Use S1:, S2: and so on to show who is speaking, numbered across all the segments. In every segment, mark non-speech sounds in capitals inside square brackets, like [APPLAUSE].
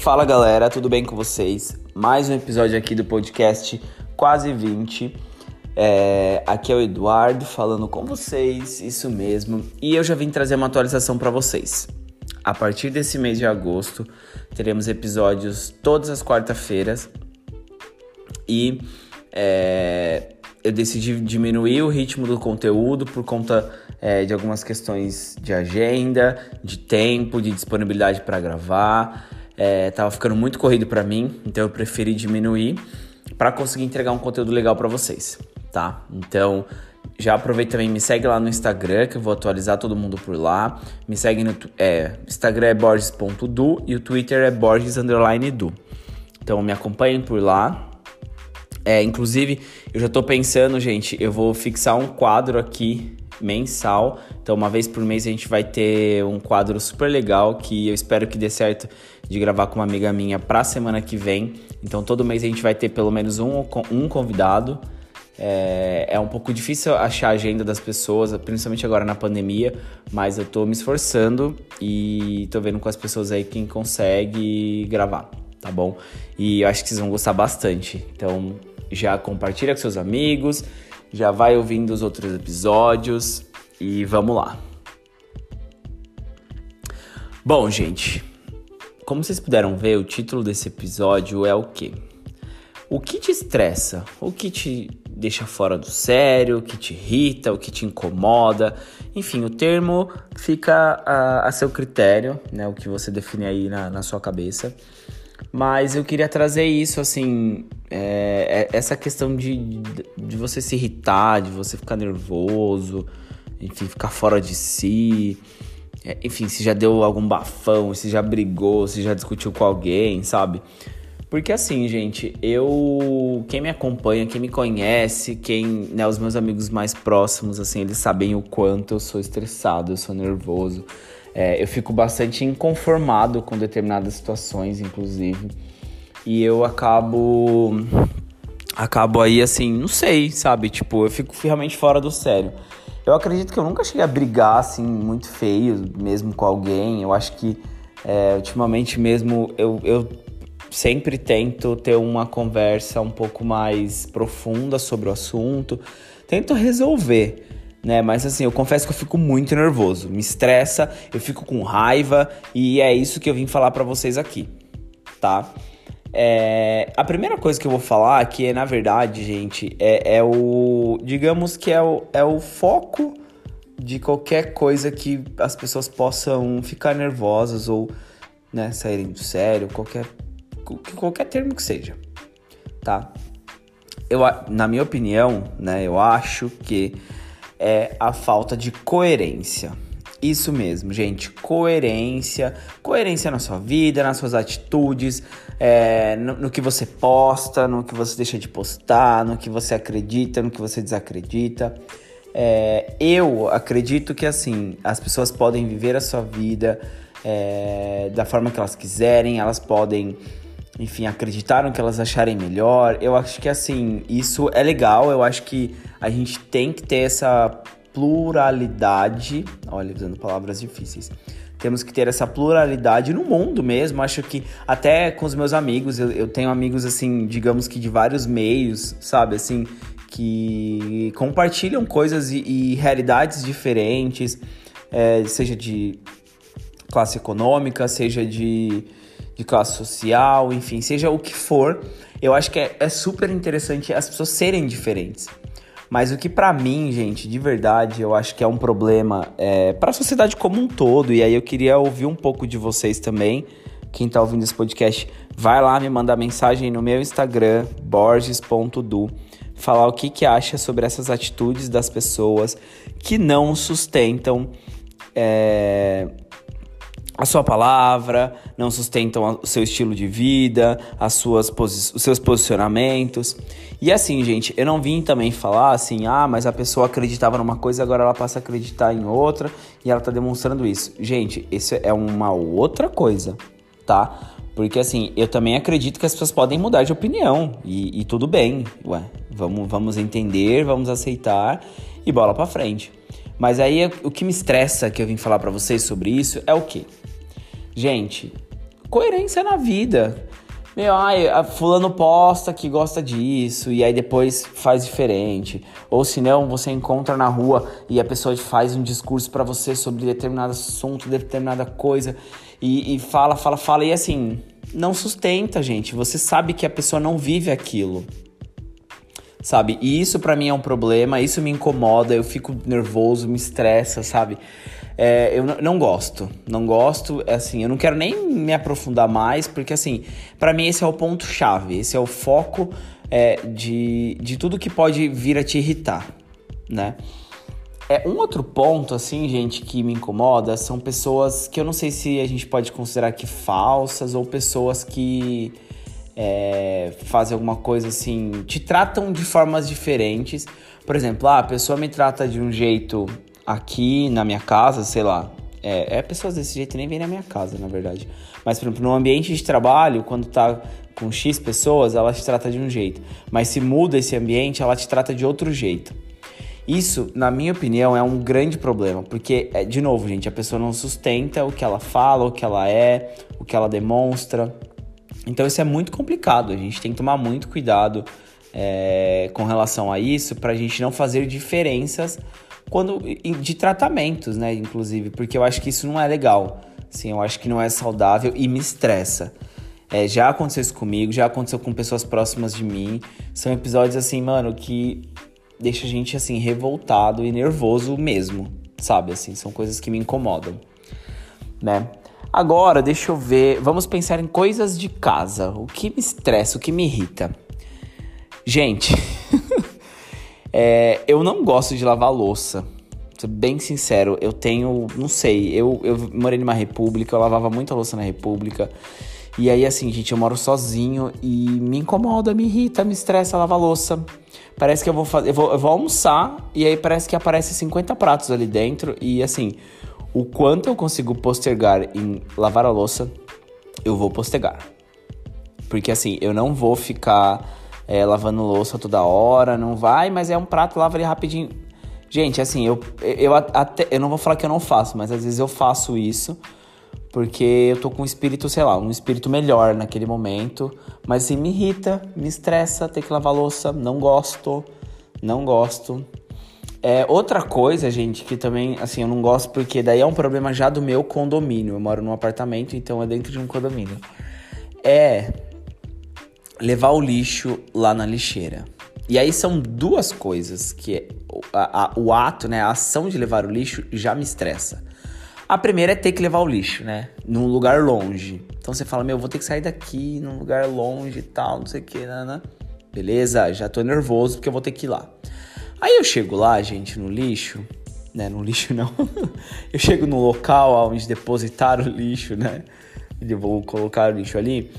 S1: Fala galera, tudo bem com vocês? Mais um episódio aqui do podcast Quase 20. É, aqui é o Eduardo falando com vocês, isso mesmo. E eu já vim trazer uma atualização para vocês. A partir desse mês de agosto, teremos episódios todas as quarta-feiras. E é, eu decidi diminuir o ritmo do conteúdo por conta é, de algumas questões de agenda, de tempo, de disponibilidade para gravar. É, tava ficando muito corrido para mim, então eu preferi diminuir para conseguir entregar um conteúdo legal para vocês, tá? Então já aproveita também, me segue lá no Instagram, que eu vou atualizar todo mundo por lá. Me segue no é, Instagram é borges.du e o Twitter é borges_du. Então me acompanhem por lá. É, inclusive, eu já tô pensando, gente, eu vou fixar um quadro aqui mensal. Então, uma vez por mês a gente vai ter um quadro super legal que eu espero que dê certo de gravar com uma amiga minha pra semana que vem. Então, todo mês a gente vai ter pelo menos um, um convidado. É, é um pouco difícil achar a agenda das pessoas, principalmente agora na pandemia, mas eu tô me esforçando e tô vendo com as pessoas aí quem consegue gravar, tá bom? E eu acho que vocês vão gostar bastante. Então, já compartilha com seus amigos, já vai ouvindo os outros episódios e vamos lá. Bom, gente, como vocês puderam ver, o título desse episódio é o quê? O que te estressa? O que te deixa fora do sério? O que te irrita? O que te incomoda? Enfim, o termo fica a, a seu critério, né? O que você define aí na, na sua cabeça. Mas eu queria trazer isso, assim, é, é, essa questão de, de você se irritar, de você ficar nervoso, enfim, ficar fora de si. É, enfim, se já deu algum bafão, se já brigou, se já discutiu com alguém, sabe? Porque assim, gente, eu. Quem me acompanha, quem me conhece, quem. Né, os meus amigos mais próximos, assim, eles sabem o quanto eu sou estressado, eu sou nervoso. É, eu fico bastante inconformado com determinadas situações, inclusive. E eu acabo. Acabo aí assim, não sei, sabe? Tipo, eu fico realmente fora do sério. Eu acredito que eu nunca cheguei a brigar assim, muito feio, mesmo com alguém. Eu acho que é, ultimamente mesmo eu, eu sempre tento ter uma conversa um pouco mais profunda sobre o assunto. Tento resolver né? Mas assim, eu confesso que eu fico muito nervoso, me estressa, eu fico com raiva e é isso que eu vim falar para vocês aqui, tá? É, a primeira coisa que eu vou falar que é, na verdade, gente, é, é o. Digamos que é o, é o foco de qualquer coisa que as pessoas possam ficar nervosas ou né, saírem do sério, qualquer, qualquer termo que seja, tá? Eu, na minha opinião, né, eu acho que é a falta de coerência. Isso mesmo, gente, coerência, coerência na sua vida, nas suas atitudes, é, no, no, que você posta, no que você deixa de postar, no que você acredita, no que você desacredita. É, eu acredito que assim as pessoas podem viver a sua vida é, da forma que elas quiserem, elas podem enfim, acreditaram que elas acharem melhor. Eu acho que assim, isso é legal, eu acho que a gente tem que ter essa pluralidade, olha, usando palavras difíceis. Temos que ter essa pluralidade no mundo mesmo. Acho que até com os meus amigos, eu, eu tenho amigos assim, digamos que de vários meios, sabe, assim, que compartilham coisas e, e realidades diferentes, é, seja de classe econômica, seja de de classe social, enfim, seja o que for, eu acho que é, é super interessante as pessoas serem diferentes. Mas o que para mim, gente, de verdade, eu acho que é um problema é, para a sociedade como um todo. E aí eu queria ouvir um pouco de vocês também. Quem tá ouvindo esse podcast, vai lá me mandar mensagem no meu Instagram, borges.du, falar o que, que acha sobre essas atitudes das pessoas que não sustentam é, a sua palavra, não sustentam o seu estilo de vida, as suas os seus posicionamentos. E assim, gente, eu não vim também falar assim, ah, mas a pessoa acreditava numa coisa, agora ela passa a acreditar em outra e ela tá demonstrando isso. Gente, isso é uma outra coisa, tá? Porque assim, eu também acredito que as pessoas podem mudar de opinião e, e tudo bem, ué, vamos, vamos entender, vamos aceitar e bola pra frente. Mas aí o que me estressa que eu vim falar para vocês sobre isso é o quê? Gente, coerência na vida. Meu, ai, fulano posta que gosta disso e aí depois faz diferente. Ou se não, você encontra na rua e a pessoa faz um discurso para você sobre determinado assunto, determinada coisa e, e fala, fala, fala e assim, não sustenta, gente. Você sabe que a pessoa não vive aquilo. Sabe? E isso para mim é um problema, isso me incomoda, eu fico nervoso, me estressa, sabe? É, eu não gosto, não gosto, é assim, eu não quero nem me aprofundar mais, porque assim, para mim esse é o ponto chave, esse é o foco é, de, de tudo que pode vir a te irritar, né? É, um outro ponto, assim, gente, que me incomoda são pessoas que eu não sei se a gente pode considerar que falsas ou pessoas que é, fazem alguma coisa assim, te tratam de formas diferentes. Por exemplo, ah, a pessoa me trata de um jeito aqui na minha casa, sei lá. É, é pessoas desse jeito nem vem na minha casa, na verdade. Mas, por exemplo, no ambiente de trabalho, quando tá com X pessoas, ela te trata de um jeito. Mas se muda esse ambiente, ela te trata de outro jeito. Isso, na minha opinião, é um grande problema, porque, é, de novo, gente, a pessoa não sustenta o que ela fala, o que ela é, o que ela demonstra. Então, isso é muito complicado. A gente tem que tomar muito cuidado é, com relação a isso, para a gente não fazer diferenças quando de tratamentos, né, inclusive, porque eu acho que isso não é legal. Sim, eu acho que não é saudável e me estressa. É, já aconteceu isso comigo, já aconteceu com pessoas próximas de mim. São episódios assim, mano, que deixa a gente assim revoltado e nervoso mesmo, sabe? Assim, são coisas que me incomodam, né? Agora, deixa eu ver, vamos pensar em coisas de casa. O que me estressa, o que me irrita? Gente, [LAUGHS] é, eu não gosto de lavar louça. Sou bem sincero, eu tenho, não sei, eu, eu morei numa república, eu lavava muita louça na república. E aí, assim, gente, eu moro sozinho e me incomoda, me irrita, me estressa lavar louça. Parece que eu vou fazer. Eu vou, eu vou almoçar e aí parece que aparece 50 pratos ali dentro. E assim, o quanto eu consigo postergar em lavar a louça, eu vou postergar. Porque assim, eu não vou ficar é, lavando louça toda hora, não vai, mas é um prato, lava ali rapidinho. Gente, assim, eu, eu até. Eu não vou falar que eu não faço, mas às vezes eu faço isso porque eu tô com um espírito, sei lá, um espírito melhor naquele momento, mas assim, me irrita, me estressa ter que lavar louça, não gosto, não gosto. É, outra coisa, gente, que também, assim, eu não gosto porque daí é um problema já do meu condomínio. Eu moro num apartamento, então é dentro de um condomínio. É levar o lixo lá na lixeira. E aí são duas coisas que a, a, o ato, né, a ação de levar o lixo já me estressa. A primeira é ter que levar o lixo, né? Num lugar longe. Então você fala, meu, vou ter que sair daqui num lugar longe e tal, não sei o que, né? Beleza, já tô nervoso porque eu vou ter que ir lá. Aí eu chego lá, gente, no lixo, né? No lixo não. [LAUGHS] eu chego no local onde depositar o lixo, né? Eu vou colocar o lixo ali.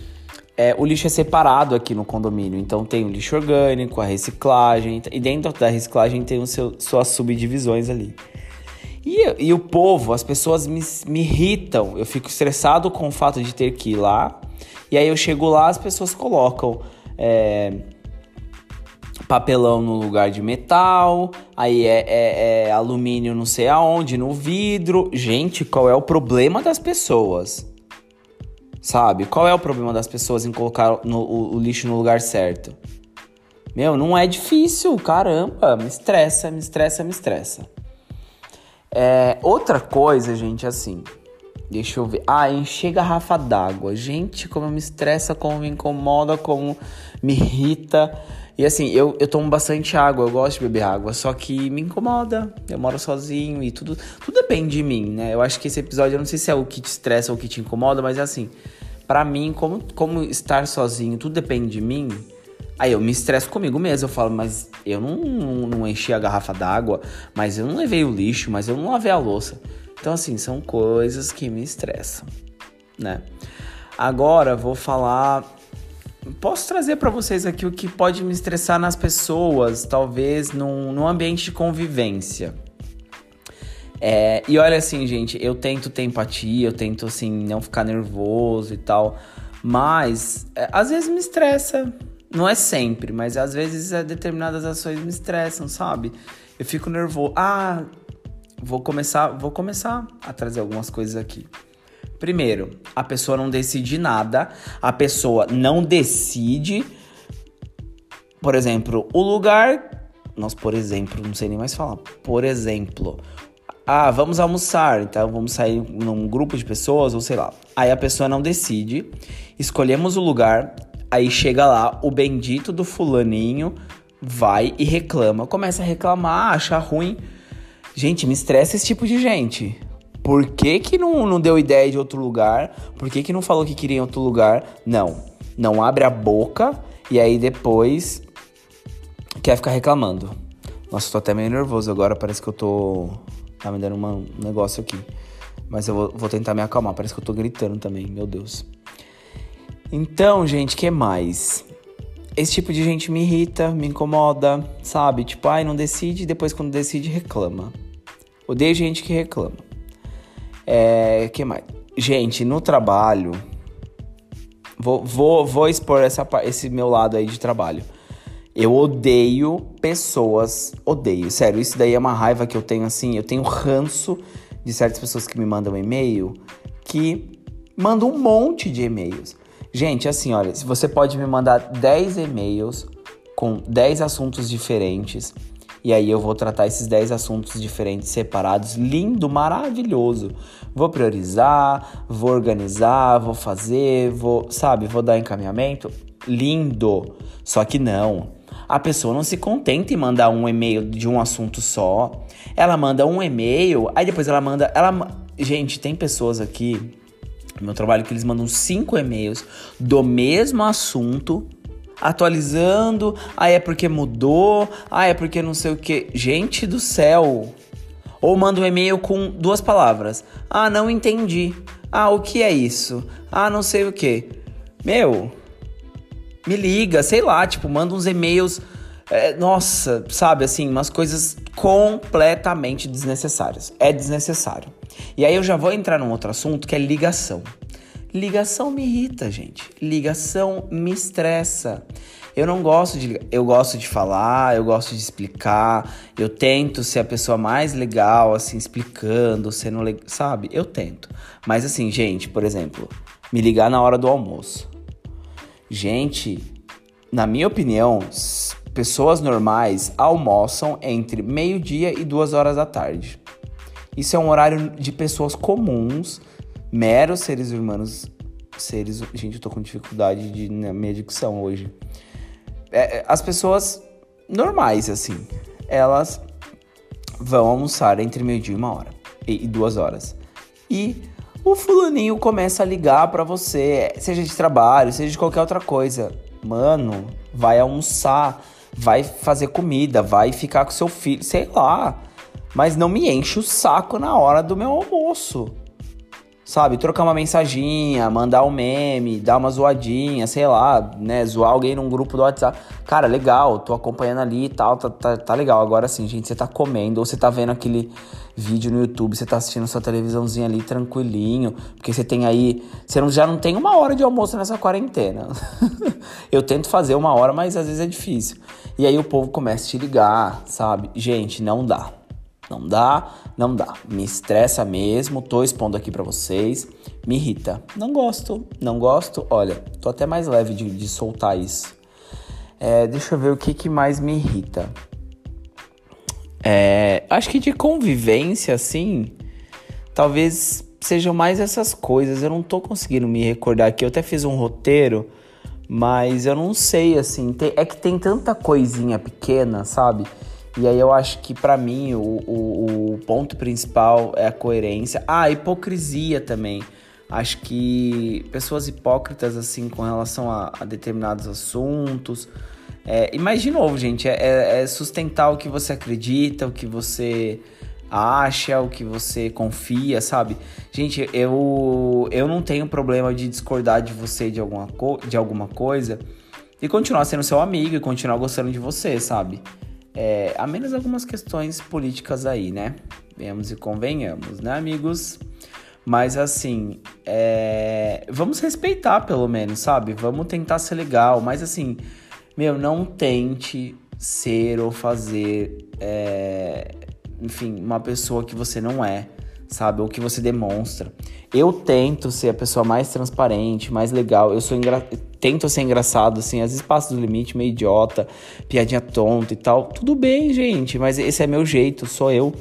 S1: É, o lixo é separado aqui no condomínio, então tem o lixo orgânico, a reciclagem, e dentro da reciclagem tem o seu, suas subdivisões ali. E, e o povo, as pessoas me, me irritam. Eu fico estressado com o fato de ter que ir lá. E aí eu chego lá, as pessoas colocam é, papelão no lugar de metal, aí é, é, é, alumínio não sei aonde, no vidro. Gente, qual é o problema das pessoas? Sabe? Qual é o problema das pessoas em colocar no, o, o lixo no lugar certo? Meu, não é difícil, caramba. Me estressa, me estressa, me estressa. É, outra coisa, gente, assim. Deixa eu ver. Ah, encher garrafa d'água. Gente, como me estressa, como me incomoda, como me irrita. E assim, eu, eu tomo bastante água, eu gosto de beber água, só que me incomoda. Eu moro sozinho e tudo, tudo depende de mim, né? Eu acho que esse episódio, eu não sei se é o que te estressa ou o que te incomoda, mas é assim, para mim, como, como estar sozinho, tudo depende de mim. Aí eu me estresso comigo mesmo, eu falo, mas eu não, não, não enchi a garrafa d'água, mas eu não levei o lixo, mas eu não lavei a louça. Então, assim, são coisas que me estressam, né? Agora vou falar. Posso trazer para vocês aqui o que pode me estressar nas pessoas, talvez num, num ambiente de convivência. É, e olha assim, gente, eu tento ter empatia, eu tento assim não ficar nervoso e tal, mas é, às vezes me estressa, não é sempre, mas às vezes é, determinadas ações me estressam, sabe? Eu fico nervoso. Ah, vou começar, vou começar a trazer algumas coisas aqui. Primeiro, a pessoa não decide nada, a pessoa não decide. Por exemplo, o lugar. Nós, por exemplo, não sei nem mais falar. Por exemplo, ah, vamos almoçar, então vamos sair num grupo de pessoas, ou sei lá. Aí a pessoa não decide, escolhemos o lugar, aí chega lá o bendito do fulaninho, vai e reclama. Começa a reclamar, acha ruim. Gente, me estressa esse tipo de gente. Por que, que não, não deu ideia de outro lugar? Por que, que não falou que queria em outro lugar? Não. Não abre a boca e aí depois quer ficar reclamando. Nossa, tô até meio nervoso agora, parece que eu tô Tá me dando uma, um negócio aqui. Mas eu vou, vou, tentar me acalmar. Parece que eu tô gritando também, meu Deus. Então, gente, que mais? Esse tipo de gente me irrita, me incomoda, sabe? Tipo, ai, não decide, depois quando decide, reclama. Odeio gente que reclama. É. que mais? Gente, no trabalho. Vou, vou, vou expor essa, esse meu lado aí de trabalho. Eu odeio pessoas, odeio, sério, isso daí é uma raiva que eu tenho assim, eu tenho ranço de certas pessoas que me mandam e-mail que mandam um monte de e-mails. Gente, assim, olha, se você pode me mandar 10 e-mails com 10 assuntos diferentes, e aí eu vou tratar esses 10 assuntos diferentes separados, lindo, maravilhoso. Vou priorizar, vou organizar, vou fazer, vou, sabe, vou dar encaminhamento, lindo. Só que não. A pessoa não se contenta em mandar um e-mail de um assunto só. Ela manda um e-mail, aí depois ela manda. Ela, gente, tem pessoas aqui meu trabalho que eles mandam cinco e-mails do mesmo assunto atualizando, ah, é porque mudou, ah, é porque não sei o que. Gente do céu! Ou manda um e-mail com duas palavras. Ah, não entendi. Ah, o que é isso? Ah, não sei o que. Meu, me liga, sei lá, tipo, manda uns e-mails. É, nossa, sabe assim, umas coisas completamente desnecessárias. É desnecessário. E aí eu já vou entrar num outro assunto que é ligação. Ligação me irrita, gente. Ligação me estressa. Eu não gosto de eu gosto de falar, eu gosto de explicar, eu tento ser a pessoa mais legal assim explicando, sendo, sabe? Eu tento. Mas assim, gente, por exemplo, me ligar na hora do almoço. Gente, na minha opinião, pessoas normais almoçam entre meio-dia e duas horas da tarde. Isso é um horário de pessoas comuns, meros seres humanos. Seres. Gente, eu tô com dificuldade de, na minha dicção hoje. É, é as pessoas normais, assim, elas vão almoçar entre meio-dia e uma hora. E, e duas horas. E o fulaninho começa a ligar para você, seja de trabalho, seja de qualquer outra coisa. Mano, vai almoçar, vai fazer comida, vai ficar com seu filho, sei lá. Mas não me enche o saco na hora do meu almoço sabe, trocar uma mensaginha, mandar um meme, dar uma zoadinha, sei lá, né, zoar alguém num grupo do WhatsApp. Cara, legal, tô acompanhando ali e tal, tá, tá, tá legal. Agora sim, gente, você tá comendo ou você tá vendo aquele vídeo no YouTube, você tá assistindo sua televisãozinha ali tranquilinho, porque você tem aí, você não, já não tem uma hora de almoço nessa quarentena. [LAUGHS] Eu tento fazer uma hora, mas às vezes é difícil. E aí o povo começa a te ligar, sabe? Gente, não dá. Não dá, não dá. Me estressa mesmo, tô expondo aqui para vocês. Me irrita. Não gosto, não gosto. Olha, tô até mais leve de, de soltar isso. É, deixa eu ver o que, que mais me irrita. É, acho que de convivência, assim, talvez sejam mais essas coisas. Eu não tô conseguindo me recordar aqui. Eu até fiz um roteiro, mas eu não sei, assim. Tem, é que tem tanta coisinha pequena, sabe? E aí eu acho que para mim o, o, o, ponto principal é a coerência. Ah, a hipocrisia também. Acho que pessoas hipócritas, assim, com relação a, a determinados assuntos. É, e mais de novo, gente, é, é, é sustentar o que você acredita, o que você acha, o que você confia, sabe? Gente, eu, eu não tenho problema de discordar de você de alguma, de alguma coisa e continuar sendo seu amigo e continuar gostando de você, sabe? É, a menos algumas questões políticas aí, né? Venhamos e convenhamos, né, amigos? Mas assim, é... vamos respeitar pelo menos, sabe? Vamos tentar ser legal, mas assim, meu, não tente ser ou fazer, é... enfim, uma pessoa que você não é, sabe? O que você demonstra. Eu tento ser a pessoa mais transparente, mais legal. Eu sou engra... tento ser engraçado, assim, às vezes passo do limite, meio idiota, piadinha tonta e tal. Tudo bem, gente, mas esse é meu jeito, sou eu.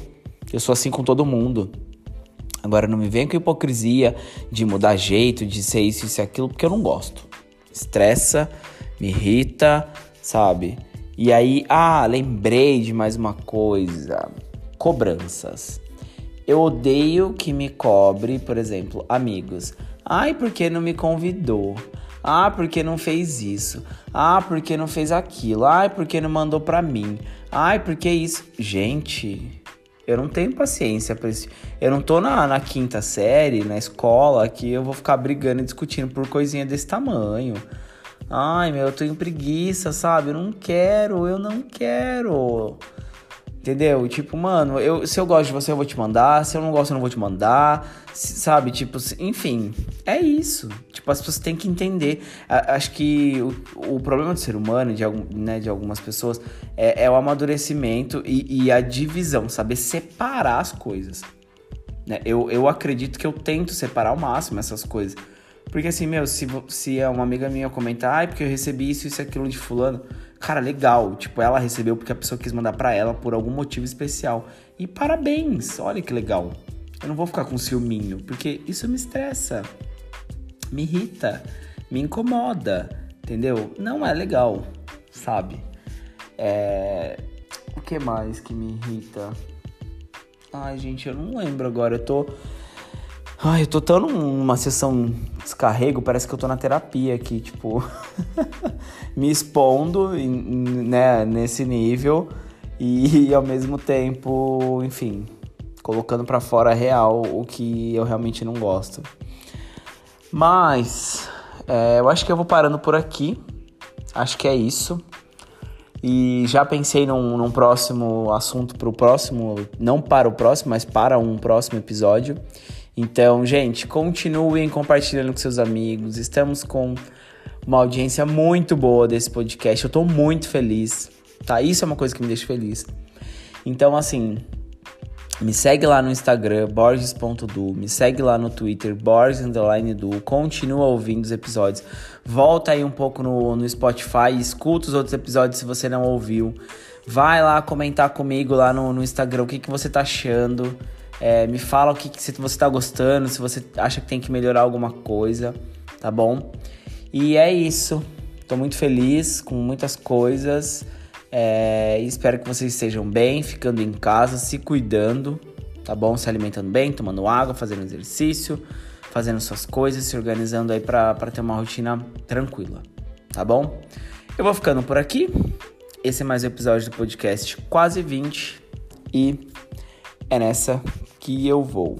S1: Eu sou assim com todo mundo. Agora não me vem com hipocrisia de mudar jeito, de ser isso, e aquilo, porque eu não gosto. Estressa, me irrita, sabe? E aí, ah, lembrei de mais uma coisa: cobranças. Eu odeio que me cobre, por exemplo, amigos. Ai, porque não me convidou? Ah, porque não fez isso? Ah, porque não fez aquilo? Ai, porque não mandou pra mim? Ai, porque isso? Gente, eu não tenho paciência pra isso. Eu não tô na, na quinta série, na escola, que eu vou ficar brigando e discutindo por coisinha desse tamanho. Ai, meu, eu tenho preguiça, sabe? Eu não quero, eu não quero. Entendeu? Tipo, mano, eu, se eu gosto de você, eu vou te mandar. Se eu não gosto, eu não vou te mandar. Sabe? Tipo, enfim, é isso. Tipo, as pessoas têm que entender. A, acho que o, o, problema do ser humano, de, algum, né, de algumas pessoas, é, é o amadurecimento e, e, a divisão, saber separar as coisas. Né? Eu, eu acredito que eu tento separar ao máximo essas coisas. Porque assim, meu, se, se é uma amiga minha comentar, ai, porque eu recebi isso, isso e aquilo de fulano Cara, legal. Tipo, ela recebeu porque a pessoa quis mandar para ela por algum motivo especial. E parabéns, olha que legal. Eu não vou ficar com ciúminho, porque isso me estressa, me irrita, me incomoda, entendeu? Não é legal, sabe? É... O que mais que me irrita? Ai, gente, eu não lembro agora. Eu tô Ai, eu tô tão numa sessão descarrego, parece que eu tô na terapia aqui, tipo, [LAUGHS] me expondo né, nesse nível e ao mesmo tempo, enfim, colocando para fora real o que eu realmente não gosto. Mas é, eu acho que eu vou parando por aqui. Acho que é isso. E já pensei num, num próximo assunto para o próximo, não para o próximo, mas para um próximo episódio. Então, gente, continuem compartilhando com seus amigos. Estamos com uma audiência muito boa desse podcast. Eu tô muito feliz, tá? Isso é uma coisa que me deixa feliz. Então, assim, me segue lá no Instagram, borges.du, me segue lá no Twitter, borges_du, continua ouvindo os episódios. Volta aí um pouco no, no Spotify, escuta os outros episódios se você não ouviu. Vai lá comentar comigo lá no, no Instagram o que, que você tá achando. É, me fala o que, que se você tá gostando, se você acha que tem que melhorar alguma coisa, tá bom? E é isso. Tô muito feliz com muitas coisas. É, espero que vocês estejam bem, ficando em casa, se cuidando, tá bom? Se alimentando bem, tomando água, fazendo exercício, fazendo suas coisas, se organizando aí pra ter uma rotina tranquila, tá bom? Eu vou ficando por aqui. Esse é mais um episódio do podcast Quase 20 e é nessa que eu vou.